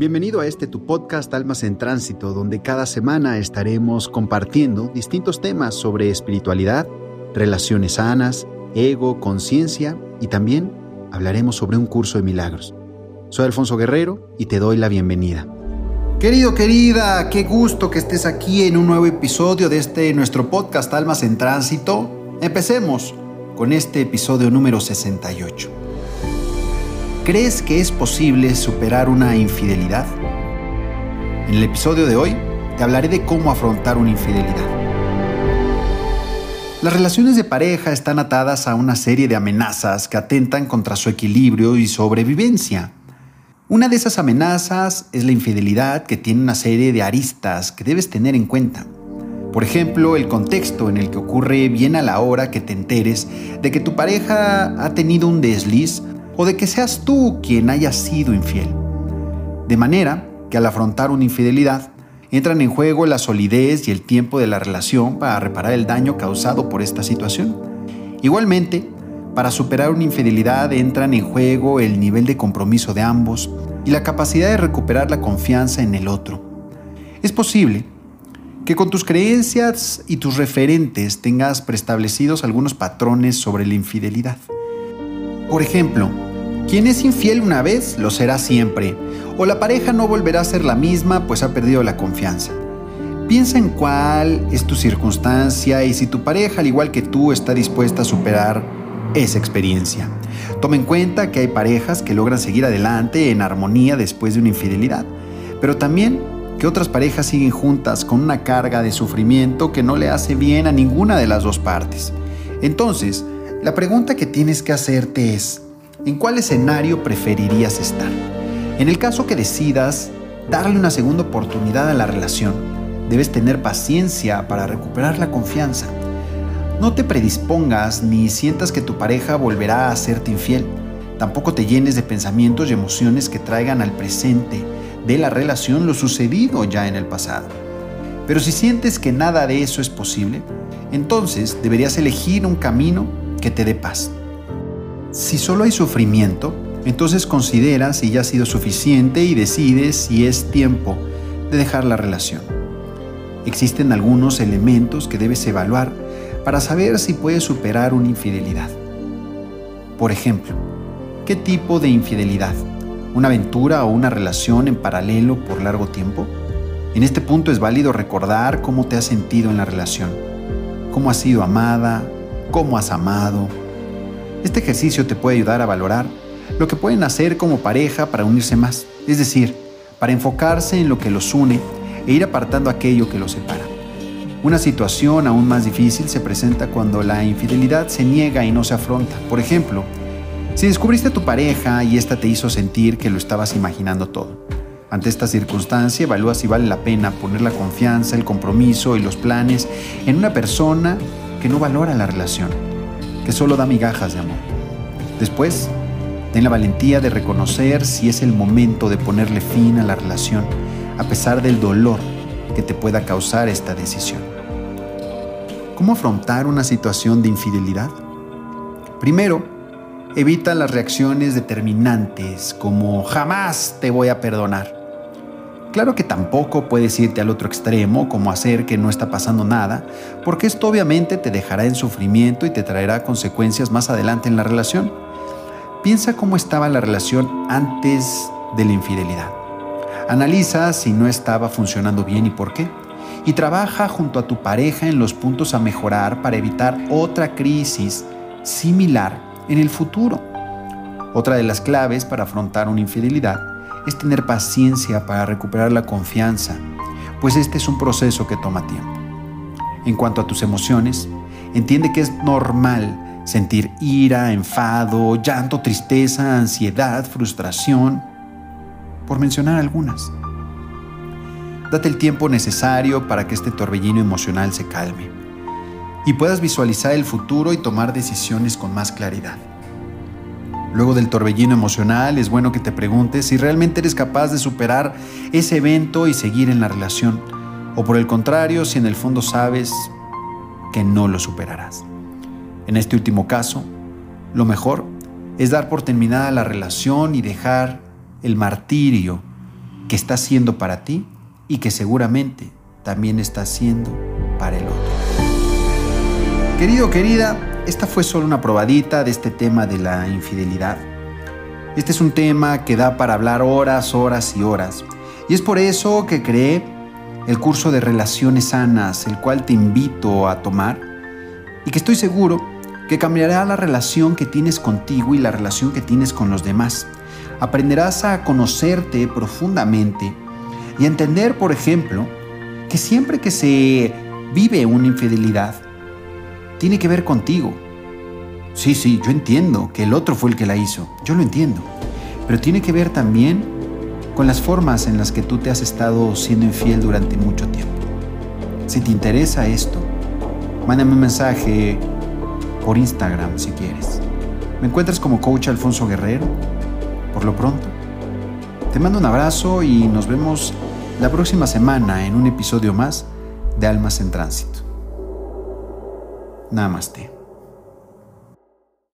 Bienvenido a este tu podcast Almas en Tránsito, donde cada semana estaremos compartiendo distintos temas sobre espiritualidad, relaciones sanas, ego, conciencia y también hablaremos sobre un curso de milagros. Soy Alfonso Guerrero y te doy la bienvenida. Querido, querida, qué gusto que estés aquí en un nuevo episodio de este nuestro podcast Almas en Tránsito. Empecemos con este episodio número 68. ¿Crees que es posible superar una infidelidad? En el episodio de hoy te hablaré de cómo afrontar una infidelidad. Las relaciones de pareja están atadas a una serie de amenazas que atentan contra su equilibrio y sobrevivencia. Una de esas amenazas es la infidelidad que tiene una serie de aristas que debes tener en cuenta. Por ejemplo, el contexto en el que ocurre bien a la hora que te enteres de que tu pareja ha tenido un desliz o de que seas tú quien haya sido infiel. De manera que al afrontar una infidelidad, entran en juego la solidez y el tiempo de la relación para reparar el daño causado por esta situación. Igualmente, para superar una infidelidad entran en juego el nivel de compromiso de ambos y la capacidad de recuperar la confianza en el otro. Es posible que con tus creencias y tus referentes tengas preestablecidos algunos patrones sobre la infidelidad. Por ejemplo, quien es infiel una vez, lo será siempre, o la pareja no volverá a ser la misma, pues ha perdido la confianza. Piensa en cuál es tu circunstancia y si tu pareja, al igual que tú, está dispuesta a superar esa experiencia. Toma en cuenta que hay parejas que logran seguir adelante en armonía después de una infidelidad, pero también que otras parejas siguen juntas con una carga de sufrimiento que no le hace bien a ninguna de las dos partes. Entonces, la pregunta que tienes que hacerte es, ¿En cuál escenario preferirías estar? En el caso que decidas darle una segunda oportunidad a la relación, debes tener paciencia para recuperar la confianza. No te predispongas ni sientas que tu pareja volverá a hacerte infiel. Tampoco te llenes de pensamientos y emociones que traigan al presente de la relación lo sucedido ya en el pasado. Pero si sientes que nada de eso es posible, entonces deberías elegir un camino que te dé paz. Si solo hay sufrimiento, entonces considera si ya ha sido suficiente y decides si es tiempo de dejar la relación. Existen algunos elementos que debes evaluar para saber si puedes superar una infidelidad. Por ejemplo, ¿qué tipo de infidelidad? ¿Una aventura o una relación en paralelo por largo tiempo? En este punto es válido recordar cómo te has sentido en la relación, cómo has sido amada, cómo has amado, este ejercicio te puede ayudar a valorar lo que pueden hacer como pareja para unirse más, es decir, para enfocarse en lo que los une e ir apartando aquello que los separa. Una situación aún más difícil se presenta cuando la infidelidad se niega y no se afronta. Por ejemplo, si descubriste a tu pareja y ésta te hizo sentir que lo estabas imaginando todo. Ante esta circunstancia, evalúa si vale la pena poner la confianza, el compromiso y los planes en una persona que no valora la relación que solo da migajas de amor. Después, ten la valentía de reconocer si es el momento de ponerle fin a la relación, a pesar del dolor que te pueda causar esta decisión. ¿Cómo afrontar una situación de infidelidad? Primero, evita las reacciones determinantes como jamás te voy a perdonar Claro que tampoco puedes irte al otro extremo, como hacer que no está pasando nada, porque esto obviamente te dejará en sufrimiento y te traerá consecuencias más adelante en la relación. Piensa cómo estaba la relación antes de la infidelidad. Analiza si no estaba funcionando bien y por qué. Y trabaja junto a tu pareja en los puntos a mejorar para evitar otra crisis similar en el futuro. Otra de las claves para afrontar una infidelidad es tener paciencia para recuperar la confianza, pues este es un proceso que toma tiempo. En cuanto a tus emociones, entiende que es normal sentir ira, enfado, llanto, tristeza, ansiedad, frustración, por mencionar algunas. Date el tiempo necesario para que este torbellino emocional se calme y puedas visualizar el futuro y tomar decisiones con más claridad. Luego del torbellino emocional, es bueno que te preguntes si realmente eres capaz de superar ese evento y seguir en la relación, o por el contrario, si en el fondo sabes que no lo superarás. En este último caso, lo mejor es dar por terminada la relación y dejar el martirio que está haciendo para ti y que seguramente también está haciendo para el otro. Querido, querida, esta fue solo una probadita de este tema de la infidelidad. Este es un tema que da para hablar horas, horas y horas. Y es por eso que creé el curso de relaciones sanas, el cual te invito a tomar y que estoy seguro que cambiará la relación que tienes contigo y la relación que tienes con los demás. Aprenderás a conocerte profundamente y a entender, por ejemplo, que siempre que se vive una infidelidad, tiene que ver contigo. Sí, sí, yo entiendo que el otro fue el que la hizo, yo lo entiendo, pero tiene que ver también con las formas en las que tú te has estado siendo infiel durante mucho tiempo. Si te interesa esto, mándame un mensaje por Instagram si quieres. Me encuentras como coach Alfonso Guerrero. Por lo pronto, te mando un abrazo y nos vemos la próxima semana en un episodio más de Almas en Tránsito. Namaste.